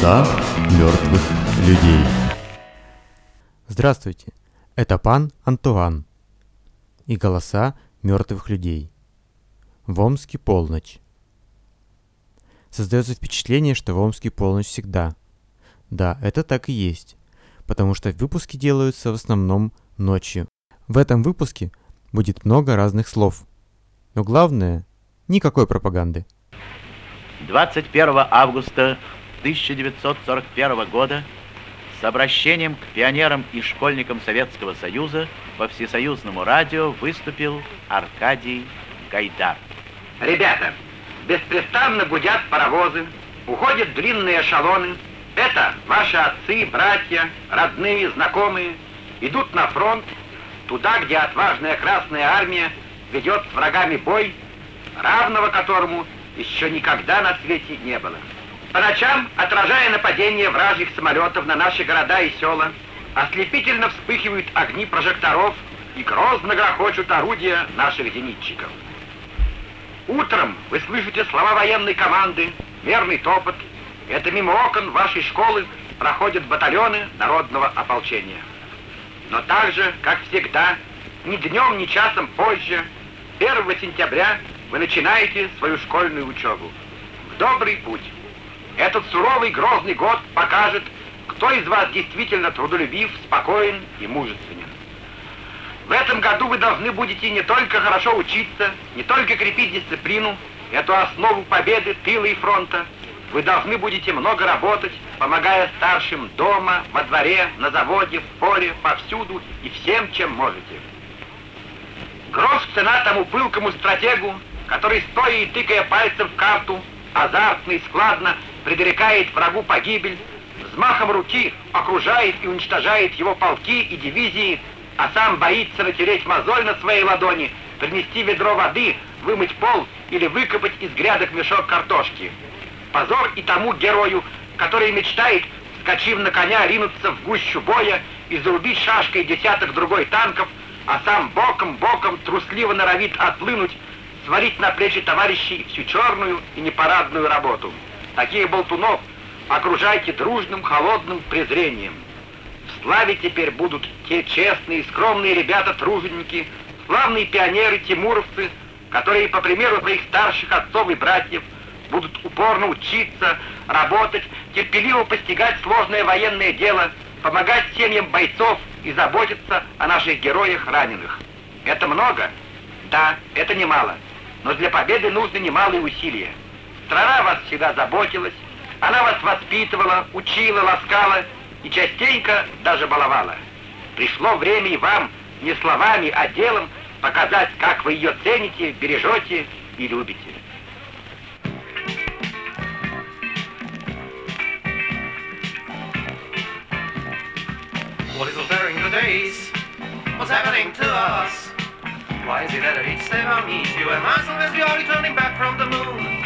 Голоса мертвых людей. Здравствуйте, это пан Антуан и голоса мертвых людей. В Омске полночь. Создается впечатление, что в Омске полночь всегда. Да, это так и есть, потому что выпуски делаются в основном ночью. В этом выпуске будет много разных слов. Но главное, никакой пропаганды. 21 августа 1941 года с обращением к пионерам и школьникам Советского Союза по всесоюзному радио выступил Аркадий Гайдар. Ребята, беспрестанно гудят паровозы, уходят длинные эшелоны. Это ваши отцы, братья, родные, знакомые идут на фронт, туда, где отважная Красная Армия ведет с врагами бой, равного которому еще никогда на свете не было. По ночам, отражая нападение вражьих самолетов на наши города и села, ослепительно вспыхивают огни прожекторов и грозно грохочут орудия наших зенитчиков. Утром вы слышите слова военной команды, мерный топот. Это мимо окон вашей школы проходят батальоны народного ополчения. Но так же, как всегда, ни днем, ни часом позже, 1 сентября вы начинаете свою школьную учебу. В добрый путь. Этот суровый грозный год покажет, кто из вас действительно трудолюбив, спокоен и мужественен. В этом году вы должны будете не только хорошо учиться, не только крепить дисциплину, эту основу победы тыла и фронта, вы должны будете много работать, помогая старшим дома, во дворе, на заводе, в поле, повсюду и всем, чем можете. Грош цена тому пылкому стратегу, который, стоя и тыкая пальцем в карту, азартно и складно предрекает врагу погибель, взмахом руки окружает и уничтожает его полки и дивизии, а сам боится натереть мозоль на своей ладони, принести ведро воды, вымыть пол или выкопать из грядок мешок картошки. Позор и тому герою, который мечтает, скачив на коня, ринуться в гущу боя и зарубить шашкой десяток другой танков, а сам боком-боком трусливо норовит отплынуть свалить на плечи товарищей всю черную и непарадную работу. Таких болтунов окружайте дружным, холодным презрением. В славе теперь будут те честные, скромные ребята-труженики, славные пионеры-тимуровцы, которые, по примеру своих старших отцов и братьев, будут упорно учиться, работать, терпеливо постигать сложное военное дело, помогать семьям бойцов и заботиться о наших героях раненых. Это много? Да, это немало. Но для победы нужны немалые усилия. Страна вас всегда заботилась, она вас воспитывала, учила, ласкала и частенько даже баловала. Пришло время и вам не словами, а делом показать, как вы ее цените, бережете и любите. What is altering the days? What's happening to us? Why is it that at each step I meet you myself as we are returning back from the moon?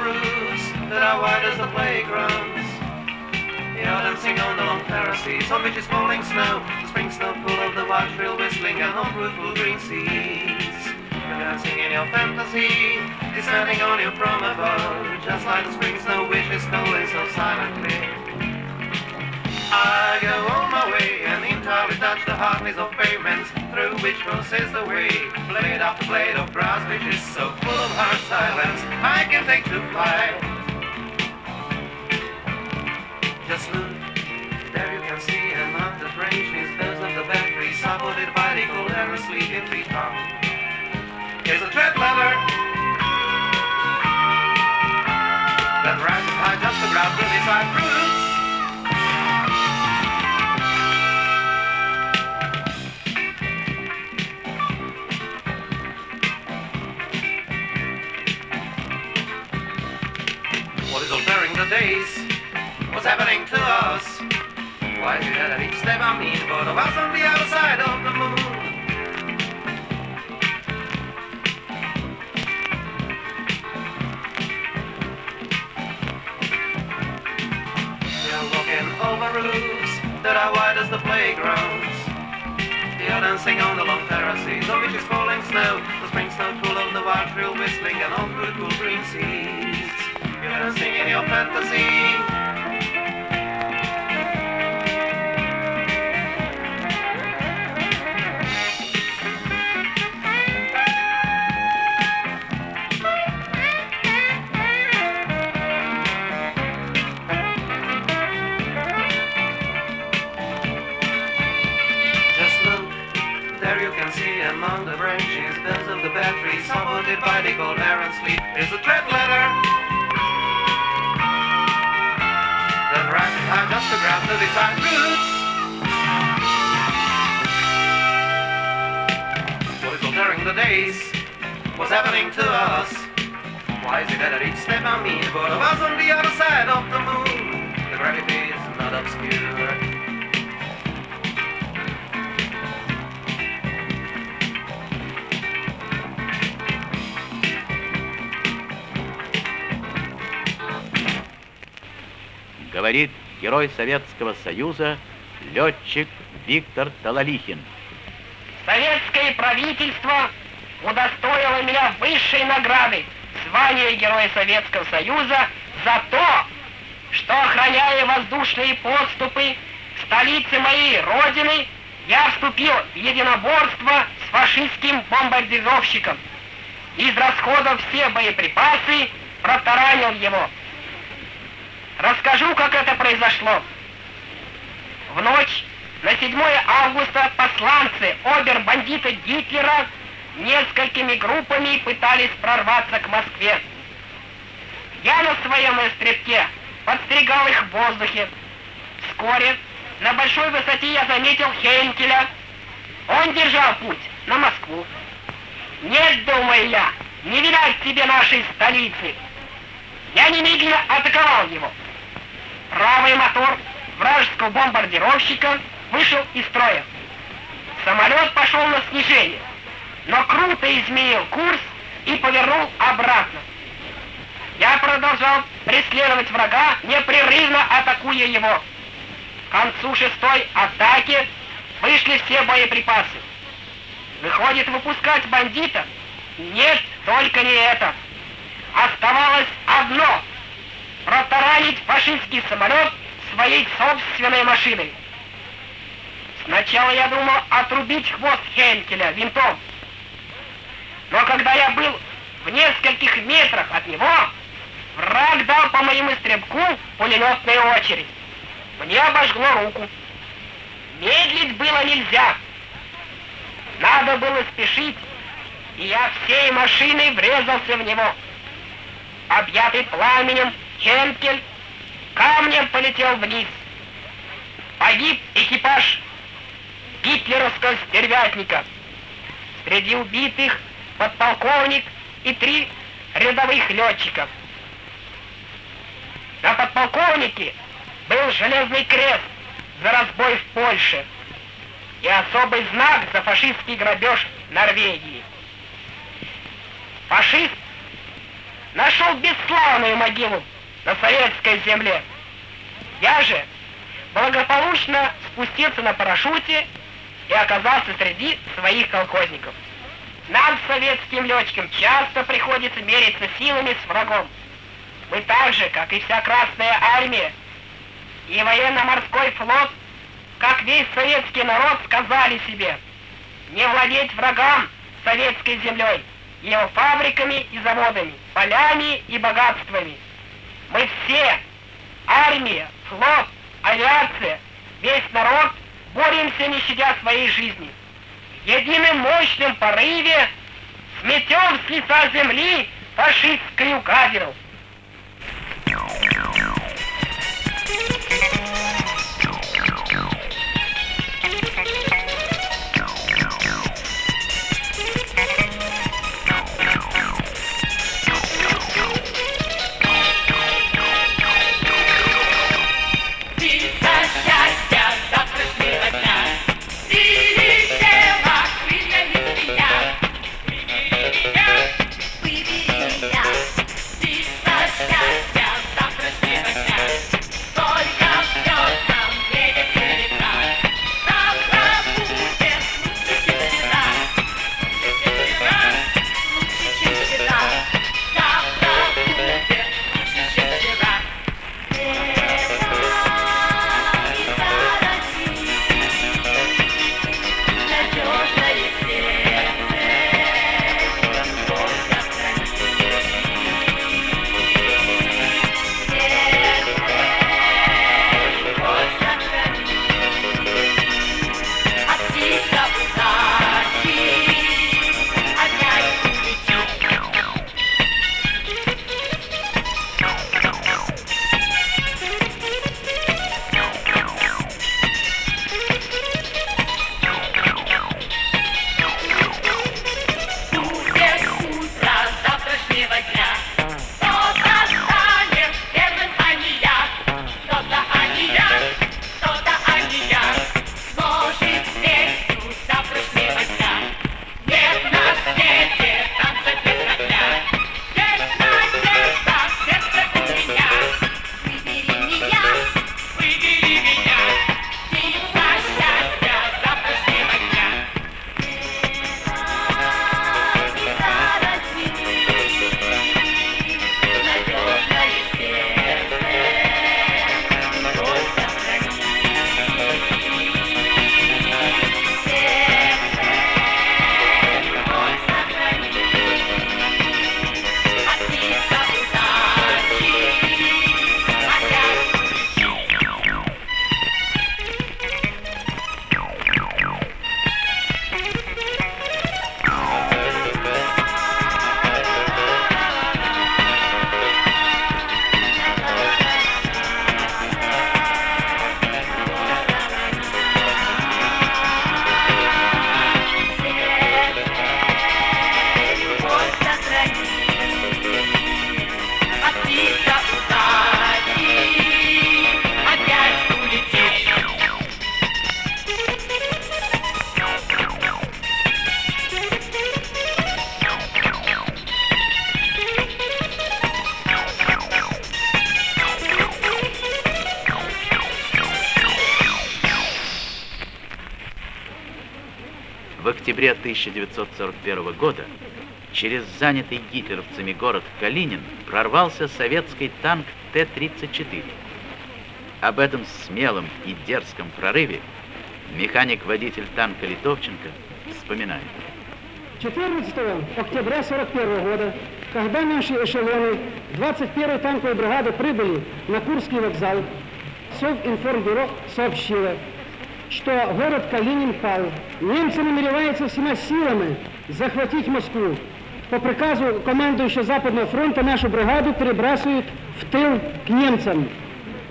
Roofs that are wide as the playgrounds. You're dancing on the long terraces on which is falling snow, the spring snow full of the wild shrill whistling and unfruitful green seas. You're dancing in your fantasy, descending on you from above, just like the spring snow which is so silently. I go on my way and entirely touch the hardness of pavements through which passes the way, blade after blade of grass which is so full of hard silence. I can take to flight. Just look, there you can see a mountain range is those of the battery supported by the cold air asleep in three pounds. Here's a tread lever that rises high just to grab the side roots. Days? What's happening to us? Why is it that at each step I meet both of us on the other side of the moon? You're walking over roofs that are wide as the playgrounds. You're dancing on the long terraces on which is falling snow. The spring snow full of the wild shrill whistling and all the cool green seas fantasy in your fantasy. among the branches, bells of the battery, supported by the gold air sleep. Is a trap the days? What's happening to us? Why is it that at each step I meet both of us on the other side of the moon? The gravity is not obscure. Говорит герой Советского Союза, летчик Виктор Талалихин. Советское правительство удостоило меня высшей награды звания Героя Советского Союза за то, что, охраняя воздушные подступы столицы моей родины, я вступил в единоборство с фашистским бомбардировщиком. Израсходов все боеприпасы, протаранил его. Расскажу, как это произошло. В ночь на 7 августа посланцы обер-бандита Гитлера несколькими группами пытались прорваться к Москве. Я на своем эстребке подстерегал их в воздухе. Вскоре на большой высоте я заметил Хейнкеля. Он держал путь на Москву. Нет, думаю я, не видать тебе нашей столицы. Я немедленно атаковал его. Правый мотор вражеского бомбардировщика вышел из строя. Самолет пошел на снижение, но круто изменил курс и повернул обратно. Я продолжал преследовать врага, непрерывно атакуя его. К концу шестой атаки вышли все боеприпасы. Выходит, выпускать бандита? Нет, только не это. Оставалось одно — протаранить фашистский самолет своей собственной машиной. Сначала я думал отрубить хвост Хенкеля винтом. Но когда я был в нескольких метрах от него, враг дал по моему стрелку пулеметную очередь. Мне обожгло руку. Медлить было нельзя. Надо было спешить, и я всей машиной врезался в него. Объятый пламенем, Хенкель камнем полетел вниз. Погиб экипаж гитлеровского стервятника. Среди убитых подполковник и три рядовых летчиков. На подполковнике был железный крест за разбой в Польше и особый знак за фашистский грабеж Норвегии. Фашист нашел бесславную могилу на советской земле. Я же благополучно спустился на парашюте и оказался среди своих колхозников. Нам, советским летчикам, часто приходится мериться силами с врагом. Мы так же, как и вся Красная Армия и военно-морской флот, как весь советский народ, сказали себе, не владеть врагам советской землей, его фабриками и заводами, полями и богатствами. Мы все, армия, флот, авиация, весь народ, боремся, не щадя своей жизни. Единым мощным порыве сметем с лица земли фашистскую гадину. В октябре 1941 года через занятый гитлеровцами город Калинин прорвался советский танк Т-34. Об этом смелом и дерзком прорыве механик-водитель танка Литовченко вспоминает. 14 октября 41 года, когда наши эшелоны 21-й танковой бригады прибыли на Курский вокзал, Совинформбюро сообщило, что город Калинин пал. Немцы намереваются всеми силами захватить Москву. По приказу командующего Западного фронта нашу бригаду перебрасывают в тыл к немцам.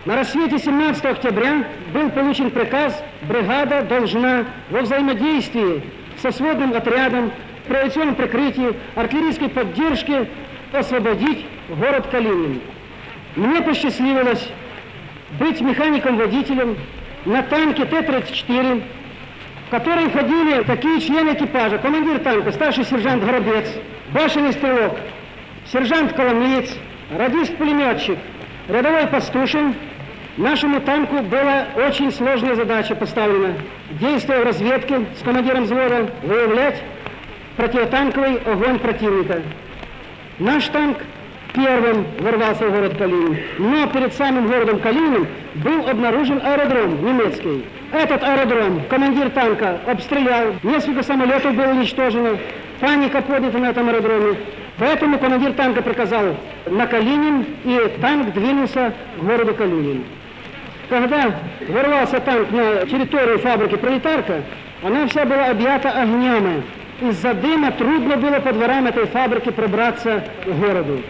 На рассвете 17 октября был получен приказ, бригада должна во взаимодействии со сводным отрядом, при авиационном прикрытии, артиллерийской поддержке освободить город Калинин. Мне посчастливилось быть механиком-водителем на танке Т-34, в который входили такие члены экипажа. Командир танка, старший сержант Горобец, башенный стрелок, сержант Коломеец, радист-пулеметчик, рядовой Пастушин. Нашему танку была очень сложная задача поставлена. Действуя в разведке с командиром взвода, выявлять противотанковый огонь противника. Наш танк первым ворвался в город Калинин. Но перед самым городом Калининым был обнаружен аэродром немецкий. Этот аэродром командир танка обстрелял, несколько самолетов было уничтожено, паника поднята на этом аэродроме. Поэтому командир танка приказал на Калинин, и танк двинулся к городу Калинин. Когда ворвался танк на территорию фабрики «Пролетарка», она вся была объята огнями. Из-за дыма трудно было по дворам этой фабрики пробраться к городу.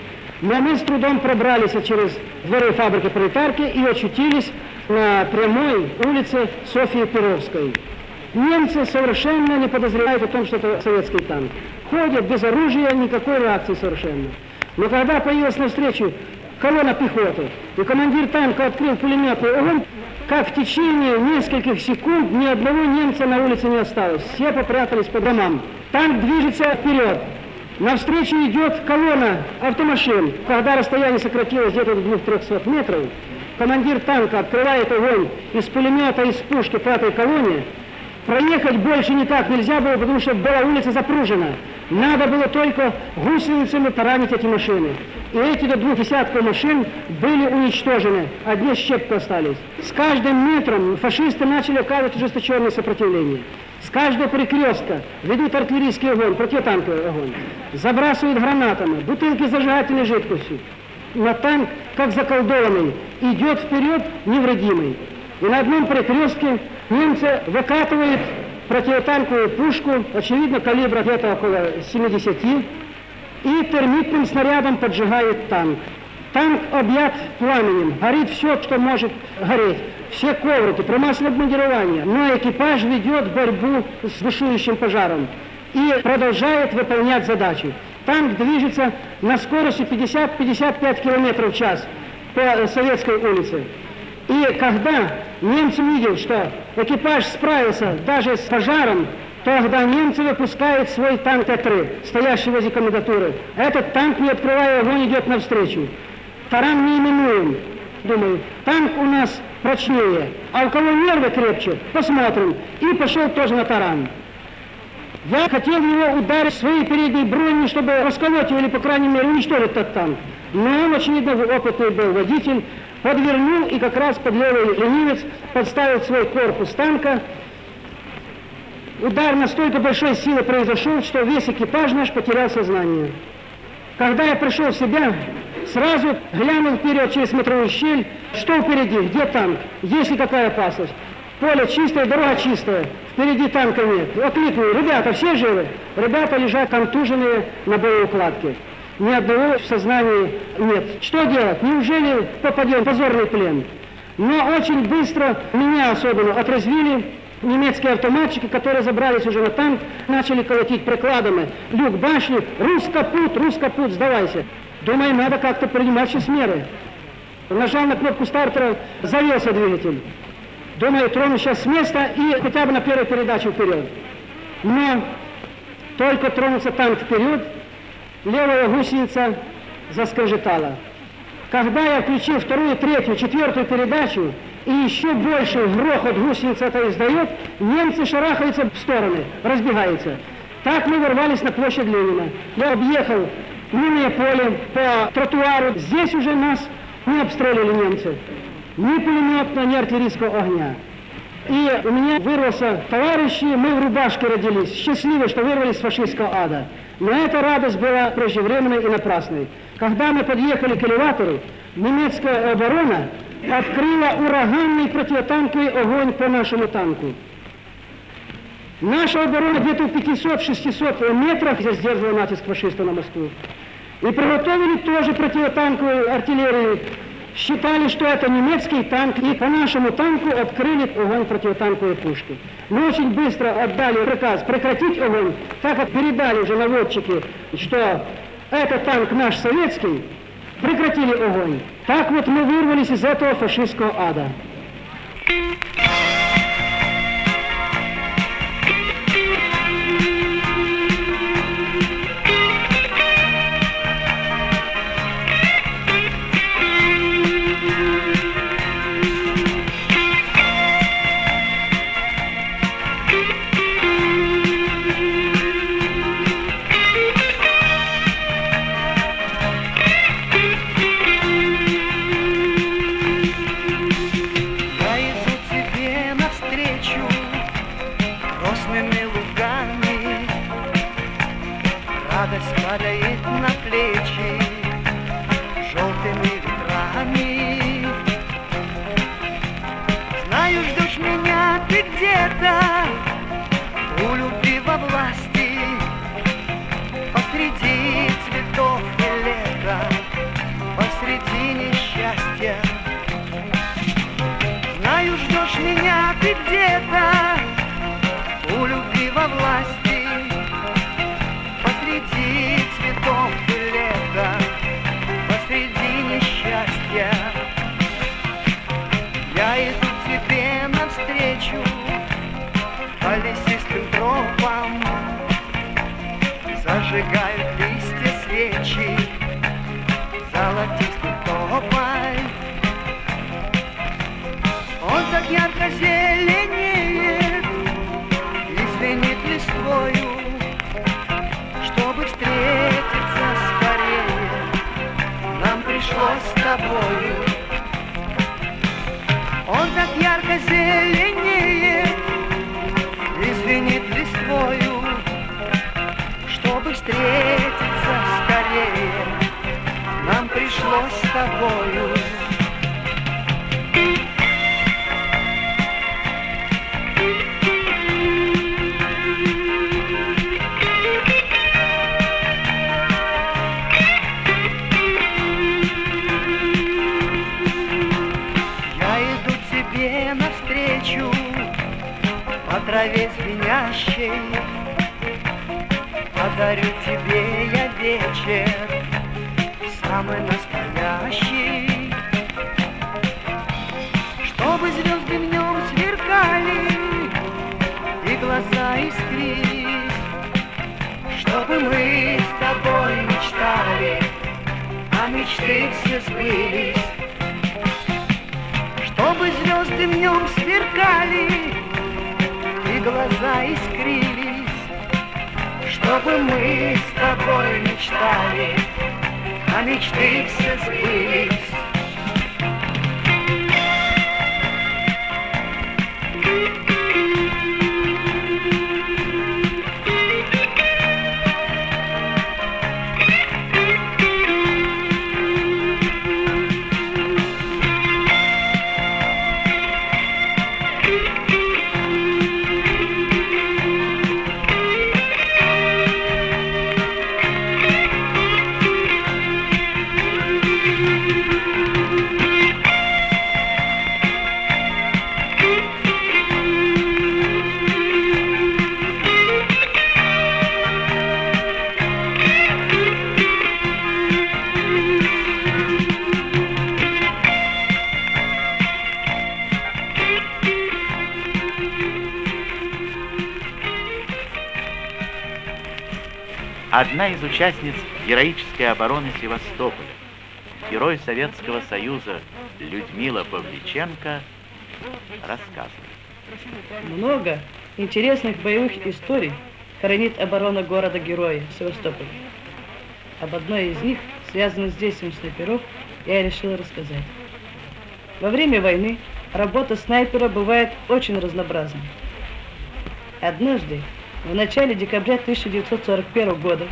Но мы с трудом пробрались через дворы фабрики «Пролетарки» и очутились на прямой улице Софии Перовской. Немцы совершенно не подозревают о том, что это советский танк. Ходят без оружия, никакой реакции совершенно. Но когда появилась навстречу колонна пехоты, и командир танка открыл пулеметный огонь, как в течение нескольких секунд ни одного немца на улице не осталось. Все попрятались по домам. Танк движется вперед. Навстречу идет колонна автомашин. Когда расстояние сократилось где-то до 200-300 метров, командир танка открывает огонь из пулемета, из пушки по этой колонне. Проехать больше никак нельзя было, потому что была улица запружена. Надо было только гусеницами таранить эти машины. И эти до двух десятков машин были уничтожены. Одни щепки остались. С каждым метром фашисты начали оказывать ожесточенное сопротивление. С каждого перекрестка ведут артиллерийский огонь, противотанковый огонь. Забрасывают гранатами, бутылки с зажигательной жидкостью. Но танк, как заколдованный, идет вперед невредимый. И на одном перекрестке немцы выкатывают противотанковую пушку, очевидно, калибра где-то около 70, и термитным снарядом поджигает танк. Танк объят пламенем, горит все, что может гореть. Все коврики, промасленное обмундирование. Но экипаж ведет борьбу с бушующим пожаром и продолжает выполнять задачу. Танк движется на скорости 50-55 км в час по Советской улице. И когда немцы видят, что экипаж справился даже с пожаром, тогда немцы выпускают свой танк Т-3, стоящий возле комендатуры. Этот танк, не открывая огонь, идет навстречу. Таран не именуем. Думаю, танк у нас прочнее, а у кого нервы крепче, посмотрим. И пошел тоже на таран. Я хотел его ударить своей передней броней, чтобы расколоть его или, по крайней мере, уничтожить этот танк. Но он, очевидно, опытный был водитель, подвернул и как раз под левый ленивец подставил свой корпус танка. Удар настолько большой силы произошел, что весь экипаж наш потерял сознание. Когда я пришел в себя, сразу глянул вперед через смотровую щель, что впереди, где танк, есть ли какая опасность. Поле чистое, дорога чистая, впереди танка нет. Окликнул, ребята, все живы? Ребята лежат контуженные на боеукладке. Ни одного в сознании нет. Что делать? Неужели попадем в позорный плен? Но очень быстро меня особенно отрезвили немецкие автоматчики, которые забрались уже на танк, начали колотить прикладами. Люк башни, рус капут, рус капут, сдавайся. Думаю, надо как-то принимать сейчас меры. Нажал на кнопку стартера, завелся двигатель. Думаю, трону сейчас с места и хотя бы на первую передачу вперед. Но только тронулся танк вперед, левая гусеница заскрежетала. Когда я включил вторую, третью, четвертую передачу, и еще больше грохот гусеница это издает, немцы шарахаются в стороны, разбегаются. Так мы ворвались на площадь Ленина. Я объехал минное поле по тротуару. Здесь уже нас не обстреливали немцы. Ни пулеметного, ни артиллерийского огня. И у меня вырвался товарищи, мы в рубашке родились, счастливы, что вырвались с фашистского ада. Но эта радость была преждевременной и напрасной. Когда мы подъехали к элеватору, немецкая оборона открыла ураганный противотанковый огонь по нашему танку. Наша оборона где-то в 500-600 метрах сдерживала натиск фашистов на Москву. И приготовили тоже противотанковую артиллерию. Считали, что это немецкий танк, и по нашему танку открыли огонь противотанковой пушки. Мы очень быстро отдали приказ прекратить огонь, так как передали уже наводчики, что это танк наш советский, прекратили огонь. Так вот мы вырвались из этого фашистского ада. Так ярко траве звенящей. Подарю тебе я вечер Самый настоящий. Чтобы звезды в нем сверкали И глаза искрились. Чтобы мы с тобой мечтали А мечты все сбылись. Чтобы звезды в нем сверкали глаза искрились, чтобы мы с тобой мечтали, а мечты все сбылись. Одна из участниц героической обороны Севастополя, герой Советского Союза Людмила Павличенко, рассказывает. Много интересных боевых историй хранит оборона города-героя Севастополя. Об одной из них, связанной с действием снайперов, я решил рассказать. Во время войны работа снайпера бывает очень разнообразной. Однажды, в начале декабря 1941 года,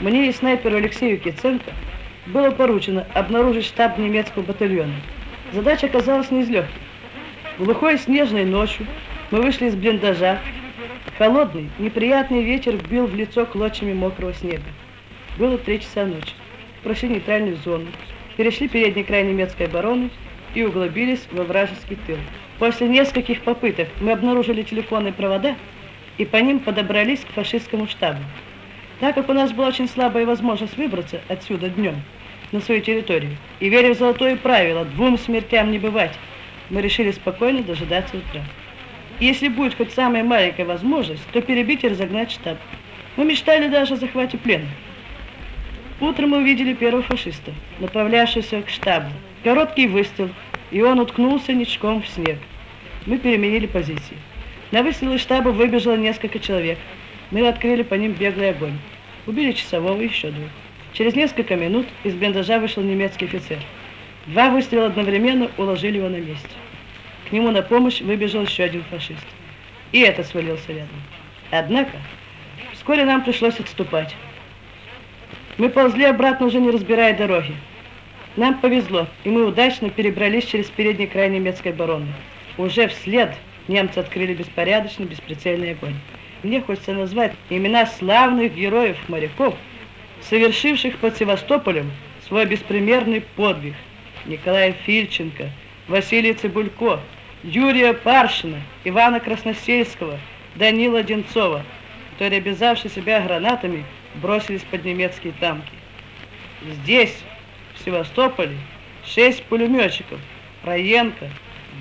мне и снайперу Алексею Киценко было поручено обнаружить штаб немецкого батальона. Задача оказалась не из легких. Глухой снежной ночью мы вышли из блиндажа. Холодный, неприятный ветер бил в лицо клочьями мокрого снега. Было три часа ночи. Прошли нейтральную зону, перешли передний край немецкой обороны и углубились во вражеский тыл. После нескольких попыток мы обнаружили телефонные провода и по ним подобрались к фашистскому штабу. Так как у нас была очень слабая возможность выбраться отсюда днем на свою территорию, и веря в золотое правило «двум смертям не бывать», мы решили спокойно дожидаться утра. И если будет хоть самая маленькая возможность, то перебить и разогнать штаб. Мы мечтали даже о захвате плена. Утром мы увидели первого фашиста, направлявшегося к штабу. Короткий выстрел, и он уткнулся ничком в снег. Мы переменили позиции. На выстрел из штаба выбежало несколько человек. Мы открыли по ним беглый огонь. Убили часового и еще двух. Через несколько минут из блиндажа вышел немецкий офицер. Два выстрела одновременно уложили его на месте. К нему на помощь выбежал еще один фашист. И этот свалился рядом. Однако, вскоре нам пришлось отступать. Мы ползли обратно, уже не разбирая дороги. Нам повезло, и мы удачно перебрались через передний край немецкой обороны. Уже вслед немцы открыли беспорядочный, бесприцельный огонь. Мне хочется назвать имена славных героев-моряков, совершивших под Севастополем свой беспримерный подвиг. Николая Фильченко, Василия Цибулько, Юрия Паршина, Ивана Красносельского, Данила Денцова, которые, обязавши себя гранатами, бросились под немецкие танки. Здесь, в Севастополе, шесть пулеметчиков, Раенко,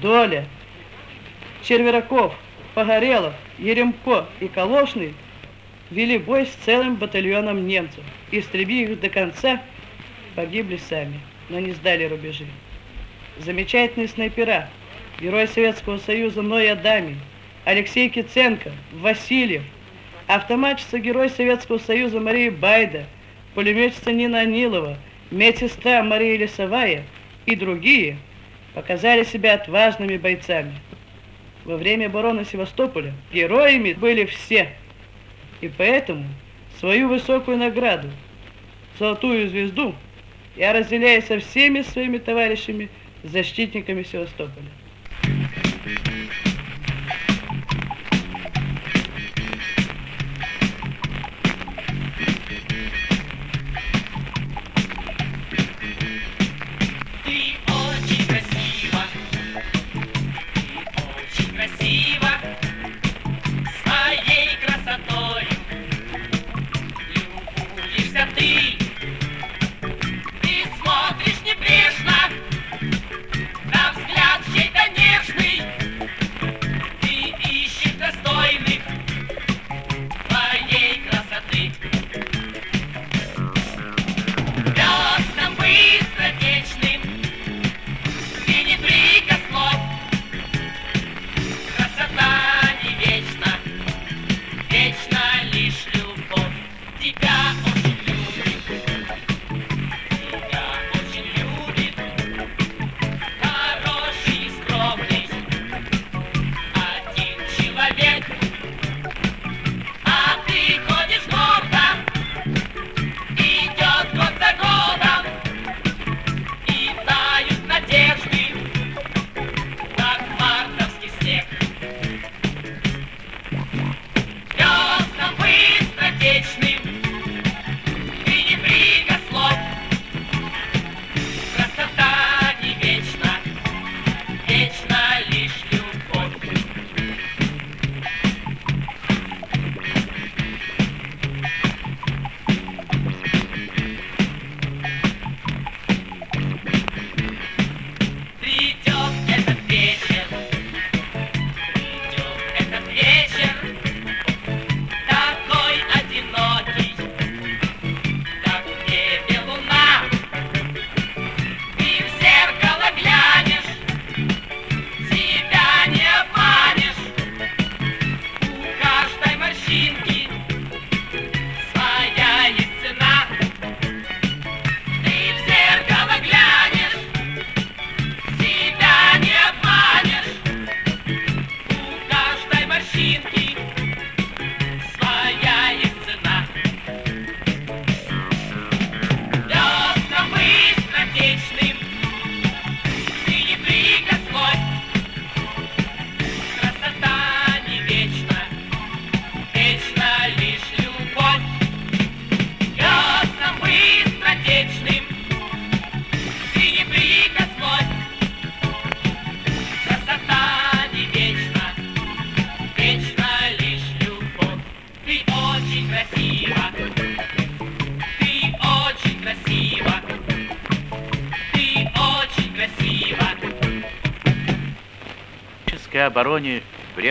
Доля, Червераков, Погорелов, Еремко и Колошный вели бой с целым батальоном немцев. Истребив их до конца, погибли сами, но не сдали рубежи. Замечательные снайпера, герой Советского Союза Ной Адамин, Алексей Киценко, Васильев, автоматчица герой Советского Союза Мария Байда, пулеметчица Нина Анилова, медсестра Мария Лесовая и другие показали себя отважными бойцами. Во время обороны Севастополя героями были все, и поэтому свою высокую награду, золотую звезду, я разделяю со всеми своими товарищами, защитниками Севастополя.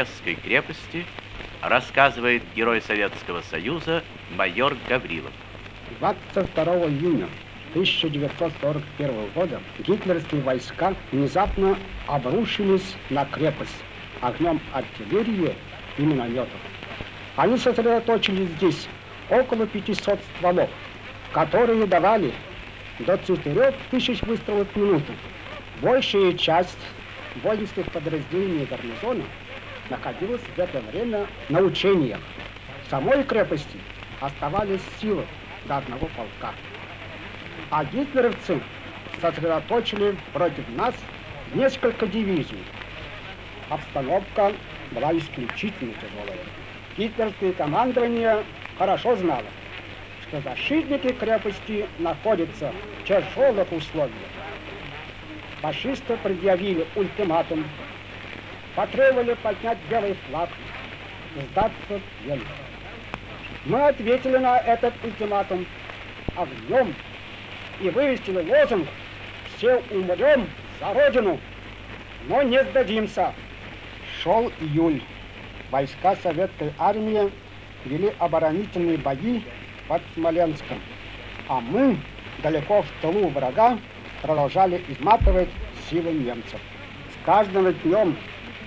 Брестской крепости рассказывает герой Советского Союза майор Гаврилов. 22 июня 1941 года гитлеровские войска внезапно обрушились на крепость огнем артиллерии и минометов. Они сосредоточили здесь около 500 стволов, которые давали до 4000 выстрелов в минуту. Большая часть воинских подразделений гарнизона находилась в это время на учениях. В самой крепости оставались силы до одного полка. А гитлеровцы сосредоточили против нас несколько дивизий. Обстановка была исключительно тяжелая. Гитлерское командование хорошо знало, что защитники крепости находятся в тяжелых условиях. Фашисты предъявили ультиматум, потребовали поднять белый флаг сдаться плен. Мы ответили на этот ультиматум огнем и вывесили лозунг «Все умрем за Родину, но не сдадимся». Шел июль. Войска советской армии вели оборонительные бои под Смоленском, а мы далеко в тылу врага продолжали изматывать силы немцев. С каждым днем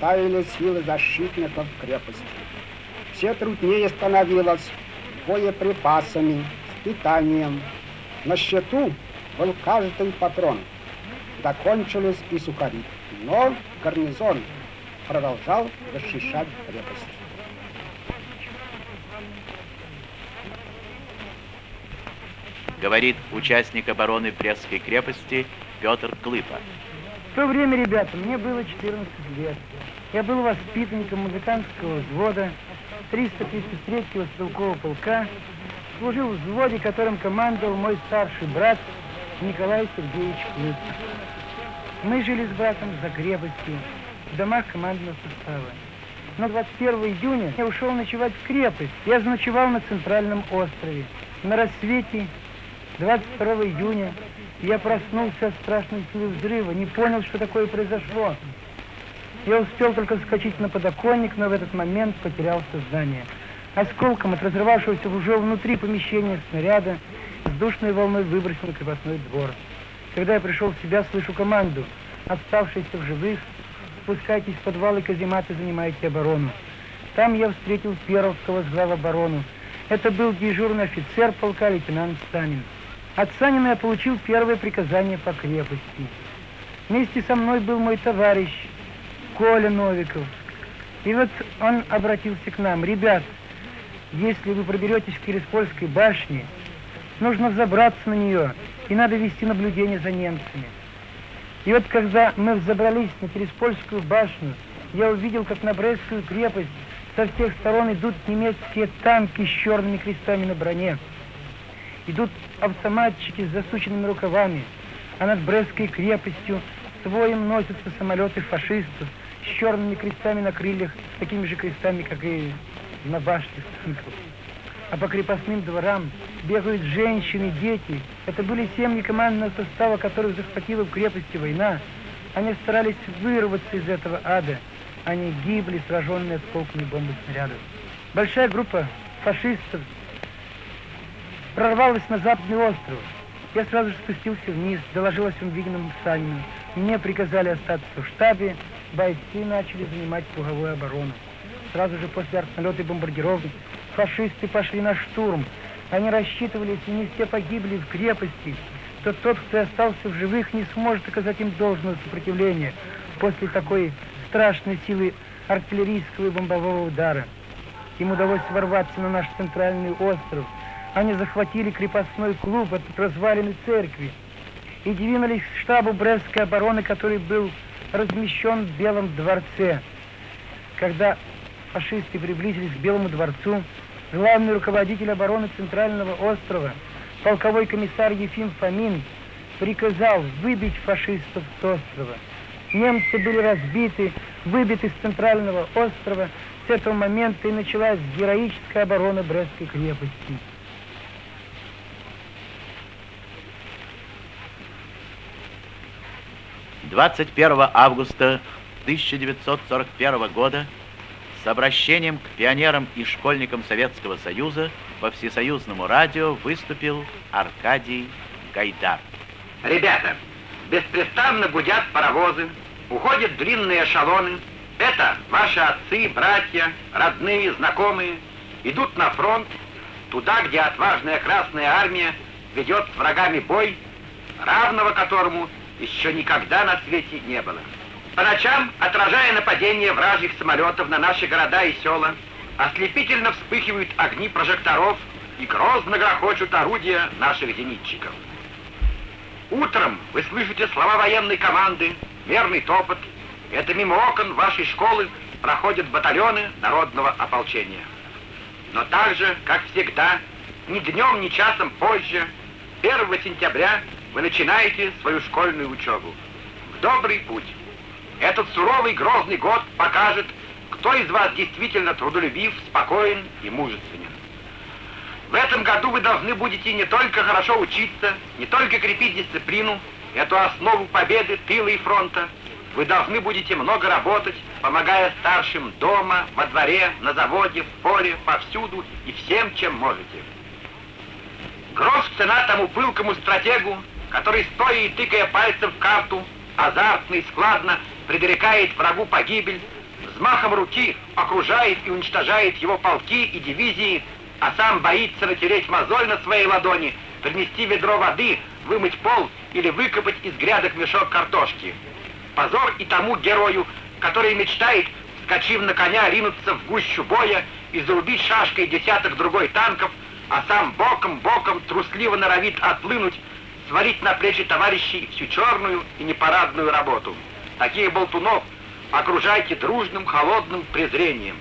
таяли силы защитников крепости. Все труднее становилось боеприпасами, с питанием. На счету был каждый патрон. Закончились и сухари. Но гарнизон продолжал защищать крепость. Говорит участник обороны Брестской крепости Петр Клыпа. В то время, ребята, мне было 14 лет. Я был воспитанником музыкантского взвода 333-го стрелкового полка, служил в взводе, которым командовал мой старший брат Николай Сергеевич Клык. Мы жили с братом за крепостью, в домах командного состава. Но 21 июня я ушел ночевать в крепость. Я заночевал на центральном острове. На рассвете 22 июня я проснулся от страшной силы взрыва, не понял, что такое произошло. Я успел только вскочить на подоконник, но в этот момент потерял сознание. Осколком от разрывавшегося уже внутри помещения снаряда с душной волной выбросил на крепостной двор. Когда я пришел в себя, слышу команду. Оставшиеся в живых, спускайтесь в подвал и казематы, занимайте оборону. Там я встретил Перовского с оборону. Это был дежурный офицер полка лейтенант Санин. От Санина я получил первое приказание по крепости. Вместе со мной был мой товарищ Коля Новиков. И вот он обратился к нам. Ребят, если вы проберетесь к Кириспольской башне, нужно взобраться на нее, и надо вести наблюдение за немцами. И вот когда мы взобрались на Тереспольскую башню, я увидел, как на Брестскую крепость со всех сторон идут немецкие танки с черными крестами на броне. Идут автоматчики с засученными рукавами, а над Брестской крепостью своим носятся самолеты фашистов с черными крестами на крыльях, с такими же крестами, как и на башне танков. А по крепостным дворам бегают женщины, дети. Это были семьи командного состава, которых захватила в крепости война. Они старались вырваться из этого ада. Они гибли, сраженные осколками бомб и снарядов. Большая группа фашистов прорвалась на западный остров. Я сразу же спустился вниз, доложил о всем виденном Санину. Мне приказали остаться в штабе, бойцы начали занимать круговую оборону. Сразу же после артналета и бомбардировки фашисты пошли на штурм. Они рассчитывали, если не все погибли в крепости, то тот, кто остался в живых, не сможет оказать им должного сопротивления после такой страшной силы артиллерийского и бомбового удара. Им удалось ворваться на наш центральный остров – они захватили крепостной клуб от развалины церкви и двинулись к штабу Брестской обороны, который был размещен в Белом дворце. Когда фашисты приблизились к Белому дворцу, главный руководитель обороны Центрального острова, полковой комиссар Ефим Фомин, приказал выбить фашистов с острова. Немцы были разбиты, выбиты с Центрального острова. С этого момента и началась героическая оборона Брестской крепости. 21 августа 1941 года с обращением к пионерам и школьникам Советского Союза по всесоюзному радио выступил Аркадий Гайдар. Ребята, беспрестанно гудят паровозы, уходят длинные эшелоны. Это ваши отцы, братья, родные, знакомые, идут на фронт, туда, где отважная Красная Армия ведет с врагами бой, равного которому еще никогда на свете не было. По ночам, отражая нападение вражьих самолетов на наши города и села, ослепительно вспыхивают огни прожекторов и грозно грохочут орудия наших зенитчиков. Утром вы слышите слова военной команды, мерный топот. Это мимо окон вашей школы проходят батальоны народного ополчения. Но так же, как всегда, ни днем, ни часом позже, 1 сентября вы начинаете свою школьную учебу. В добрый путь. Этот суровый грозный год покажет, кто из вас действительно трудолюбив, спокоен и мужественен. В этом году вы должны будете не только хорошо учиться, не только крепить дисциплину, эту основу победы тыла и фронта, вы должны будете много работать, помогая старшим дома, во дворе, на заводе, в поле, повсюду и всем, чем можете. Грош цена тому пылкому стратегу, который, стоя и тыкая пальцем в карту, азартно и складно предрекает врагу погибель, взмахом руки окружает и уничтожает его полки и дивизии, а сам боится натереть мозоль на своей ладони, принести ведро воды, вымыть пол или выкопать из грядок мешок картошки. Позор и тому герою, который мечтает, скачив на коня, ринуться в гущу боя и зарубить шашкой десяток другой танков, а сам боком-боком трусливо норовит отплынуть, свалить на плечи товарищей всю черную и непарадную работу. Таких болтунов окружайте дружным, холодным презрением.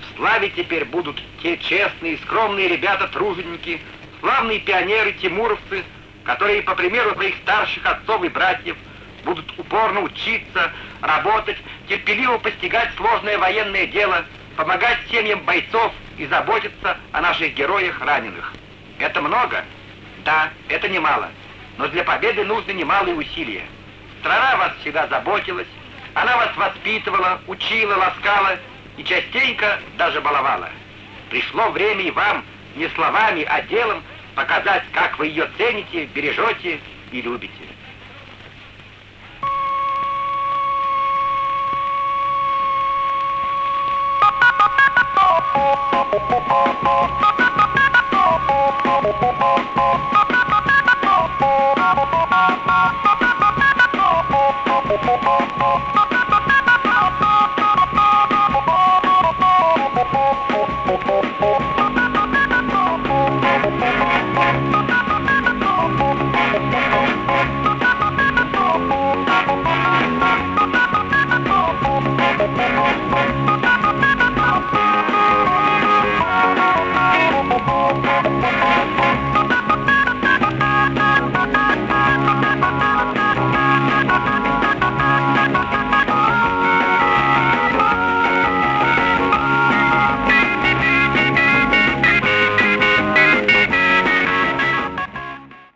В славе теперь будут те честные, скромные ребята-труженики, славные пионеры-тимуровцы, которые, по примеру своих старших отцов и братьев, будут упорно учиться, работать, терпеливо постигать сложное военное дело, помогать семьям бойцов и заботиться о наших героях раненых. Это много? Да, это немало но для победы нужны немалые усилия. Страна вас всегда заботилась, она вас воспитывала, учила, ласкала и частенько даже баловала. Пришло время и вам не словами, а делом показать, как вы ее цените, бережете и любите. Thank you.